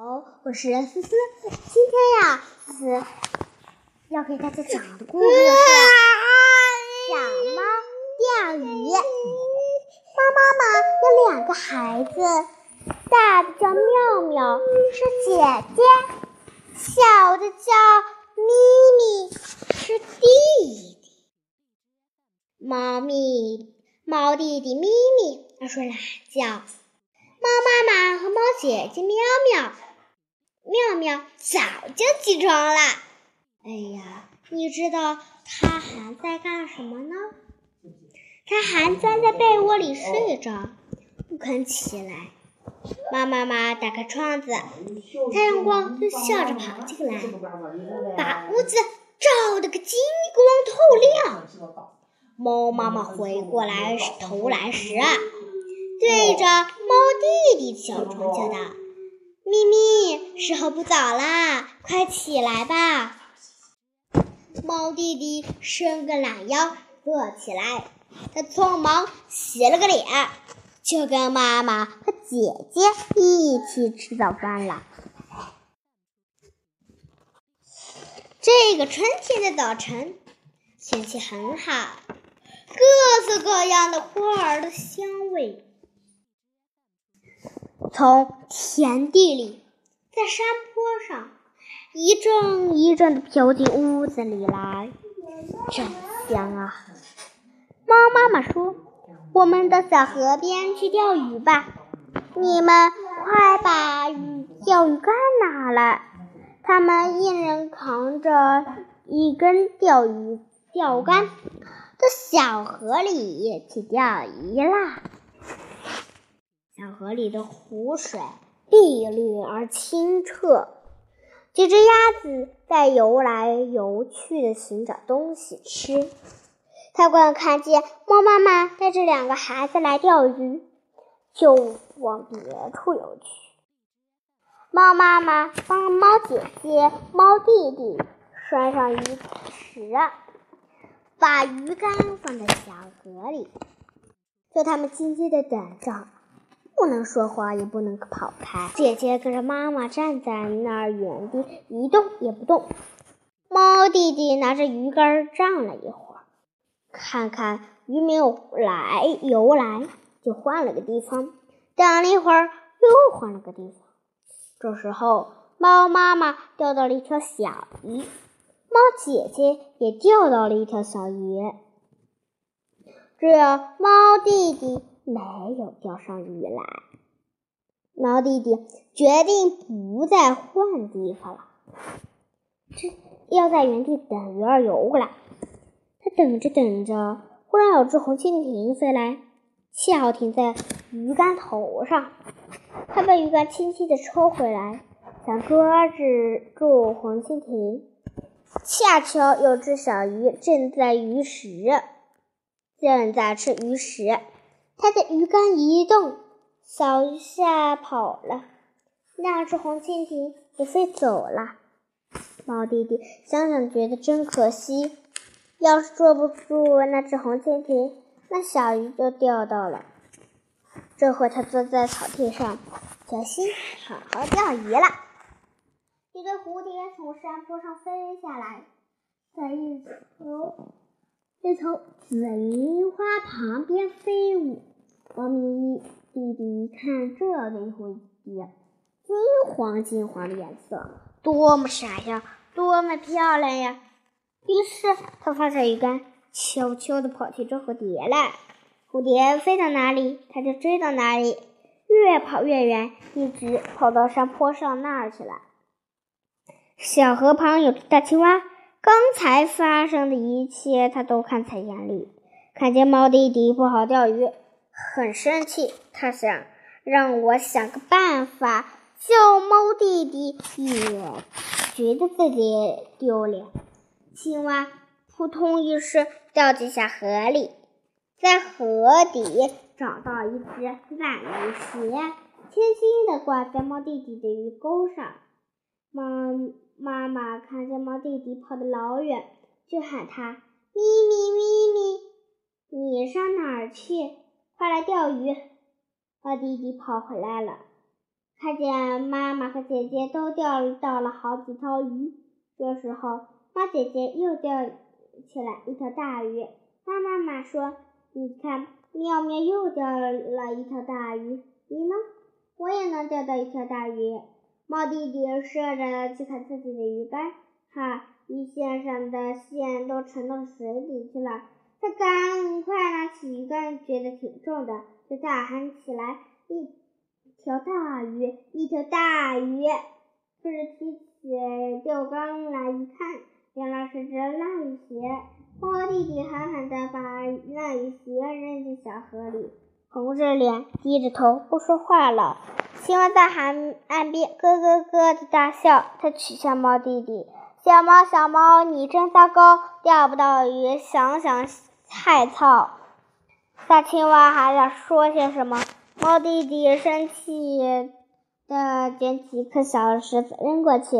好，我是思思。今天呀，思思要给大家讲的故事是小猫钓鱼。猫妈妈有两个孩子，大的叫妙妙，是姐姐；小的叫咪咪，是弟弟。猫咪，猫弟弟咪咪爱睡懒觉。猫妈妈和猫姐姐喵喵，妙妙早就起床了。哎呀，你知道它还在干什么呢？它还钻在被窝里睡着，不肯起来。猫妈妈打开窗子，太阳光就笑着跑进来，把屋子照得个金光透亮。猫妈妈回过来头来时啊。对着猫弟弟小床叫道：“咪咪，时候不早啦，快起来吧。”猫弟弟伸个懒腰，坐起来。他匆忙洗了个脸，就跟妈妈和姐姐一起吃早饭了。这个春天的早晨，天气很好，各色各样的花儿的香味。从田地里，在山坡上，一阵一阵的飘进屋子里来，真香啊！猫妈妈说：“我们到小河边去钓鱼吧，你们快把鱼钓鱼竿拿来。”他们一人扛着一根钓鱼钓竿，到小河里去钓鱼啦。小河里的湖水碧绿而清澈，几只鸭子在游来游去的寻找东西吃。太官看见猫妈妈带着两个孩子来钓鱼，就往别处游去。猫妈妈帮猫姐姐、猫弟弟拴上鱼池，把鱼竿放在小河里，叫他们静静的等着。不能说话，也不能跑开。姐姐跟着妈妈站在那儿原地一动也不动。猫弟弟拿着鱼竿站了一会儿，看看鱼没有来游来，就换了个地方。等了一会儿，又换了个地方。这时候，猫妈妈钓到了一条小鱼，猫姐姐也钓到了一条小鱼，只有猫弟弟。没有钓上鱼来，猫弟弟决定不再换地方了，这要在原地等鱼儿游过来。他等着等着，忽然有只红蜻蜓飞来，恰好停在鱼竿头上。他把鱼竿轻轻地抽回来，想捉住红蜻蜓，恰巧有只小鱼正在鱼食，正在吃鱼食。他的鱼竿一动，小鱼吓跑了，那只红蜻蜓也飞走了。猫弟弟想想，觉得真可惜。要是捉不住那只红蜻蜓，那小鱼就钓到了。这回他坐在草地上，决心好好钓鱼了。一对蝴蝶从山坡上飞下来，在一头一头紫云花旁边飞舞。猫咪弟弟一看这对蝴蝶，金黄金黄的颜色，多么闪耀，多么漂亮呀！于是他放下鱼竿，悄悄地跑去捉蝴蝶来。蝴蝶飞到哪里，他就追到哪里，越跑越远，一直跑到山坡上那儿去了。小河旁有只大青蛙，刚才发生的一切他都看在眼里，看见猫弟弟不好钓鱼。很生气，他想让我想个办法救猫弟弟，也觉得自己丢脸。青蛙扑通一声掉进下河里，在河底找到一只烂鱼鞋，轻轻地挂在猫弟弟的鱼钩上。猫妈妈看见猫弟弟跑得老远，就喊他：“咪咪咪咪，你上哪儿去？”快来钓鱼！猫弟弟跑回来了，看见妈妈和姐姐都钓到了好几条鱼。这时候，猫姐姐又钓起来一条大鱼。猫妈妈说：“你看，妙妙又钓了一条大鱼，你呢？我也能钓到一条大鱼。”猫弟弟试着去看自己的鱼竿，哈，鱼线上的线都沉到水里去了。他赶快拿起鱼竿，觉得挺重的，就大喊起来：“一条大鱼，一条大鱼！”可是提起钓竿来一看，原来是只烂鱼鞋。猫弟弟狠狠地把烂鱼鞋扔进小河里，红着脸，低着头，不说话了。青蛙在海岸边咯咯咯的大笑，他取笑猫弟弟：“小猫，小猫，你真糟糕，钓不到鱼，想想菜草。”大青蛙还想说些什么，猫弟弟生气的捡起一颗小石子扔过去，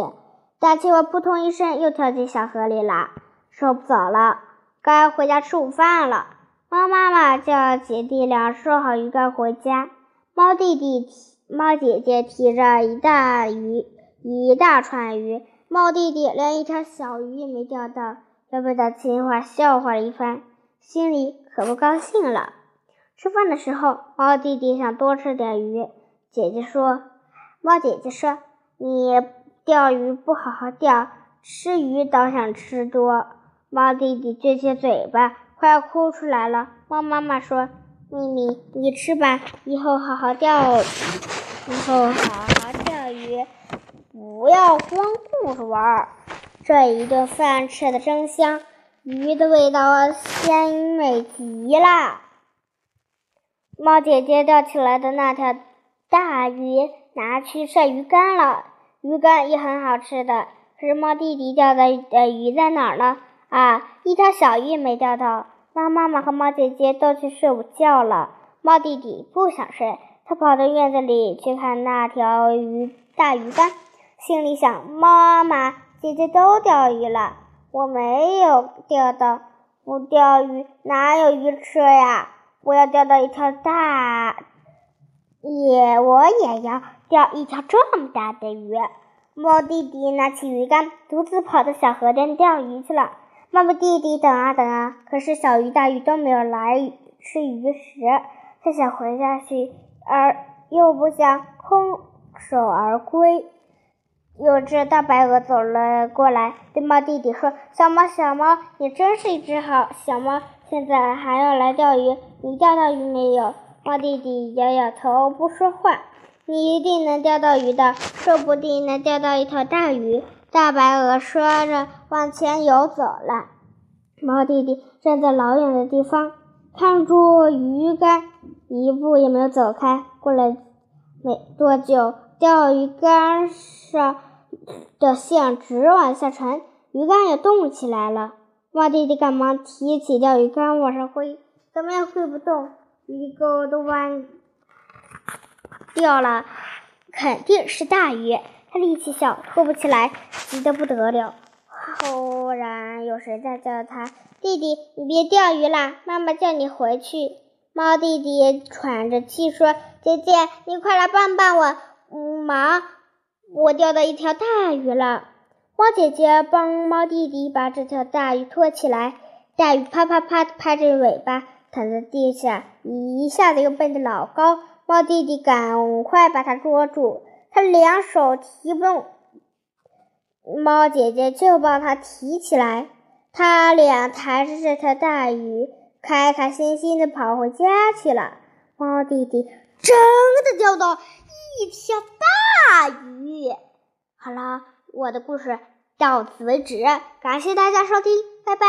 大青蛙扑通一声又跳进小河里了。收不早了，该回家吃午饭了。猫妈妈叫姐弟俩收好鱼竿回家，猫弟弟提。猫姐姐提着一大鱼，一大串鱼，猫弟弟连一条小鱼也没钓到，又被大青蛙笑话了一番，心里可不高兴了。吃饭的时候，猫弟弟想多吃点鱼，姐姐说：“猫姐姐说，你钓鱼不好好钓，吃鱼倒想吃多。”猫弟弟撅撅嘴巴，快要哭出来了。猫妈妈说：“咪咪，你吃吧，以后好好钓。”以后好好钓鱼，不要光顾着玩儿。这一顿饭吃的真香，鱼的味道鲜美极了。猫姐姐钓起来的那条大鱼拿去晒鱼干了，鱼干也很好吃的。可是猫弟弟钓的呃鱼在哪儿呢？啊，一条小鱼没钓到。猫妈妈和猫姐姐都去睡午觉了，猫弟弟不想睡。他跑到院子里去看那条鱼大鱼干，心里想：妈妈、姐姐都钓鱼了，我没有钓到。不钓鱼哪有鱼吃呀？我要钓到一条大，也我也要钓一条这么大的鱼。猫弟弟拿起鱼竿，独自跑到小河边钓鱼去了。猫弟弟等啊等啊，可是小鱼大鱼都没有来吃鱼食。他想回家去。而又不想空手而归。有只大白鹅走了过来，对猫弟弟说：“小猫，小猫，你真是一只好小猫，现在还要来钓鱼。你钓到鱼没有？”猫弟弟摇摇头，不说话。你一定能钓到鱼的，说不定能钓到一条大鱼。大白鹅说着，往前游走了。猫弟弟站在老远的地方，看住鱼竿。一步也没有走开。过了没多久，钓鱼竿上的线直往下沉，鱼竿也动起来了。猫弟弟赶忙提起钓鱼竿往上挥，怎么也挥不动，鱼钩都弯掉了，肯定是大鱼。他力气小，拖不起来，急得不得了。忽然有谁在叫他：“弟弟，你别钓鱼啦，妈妈叫你回去。”猫弟弟喘着气说：“姐姐，你快来帮帮我忙，我钓到一条大鱼了。”猫姐姐帮猫弟弟把这条大鱼拖起来，大鱼啪啪啪拍着尾巴躺在地下，一下子又蹦得老高。猫弟弟赶快把它捉住，他两手提不动，猫姐姐就帮他提起来，他俩抬着这条大鱼。开开心心的跑回家去了。猫弟弟真的钓到一条大大鱼。好了，我的故事到此为止，感谢大家收听，拜拜。